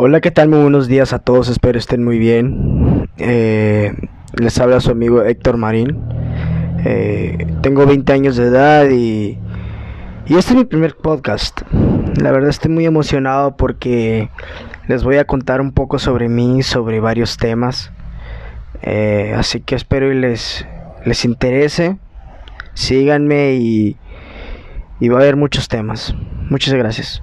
Hola, ¿qué tal? Muy buenos días a todos, espero estén muy bien. Eh, les habla su amigo Héctor Marín. Eh, tengo 20 años de edad y, y este es mi primer podcast. La verdad estoy muy emocionado porque les voy a contar un poco sobre mí, sobre varios temas. Eh, así que espero y les, les interese. Síganme y, y va a haber muchos temas. Muchas gracias.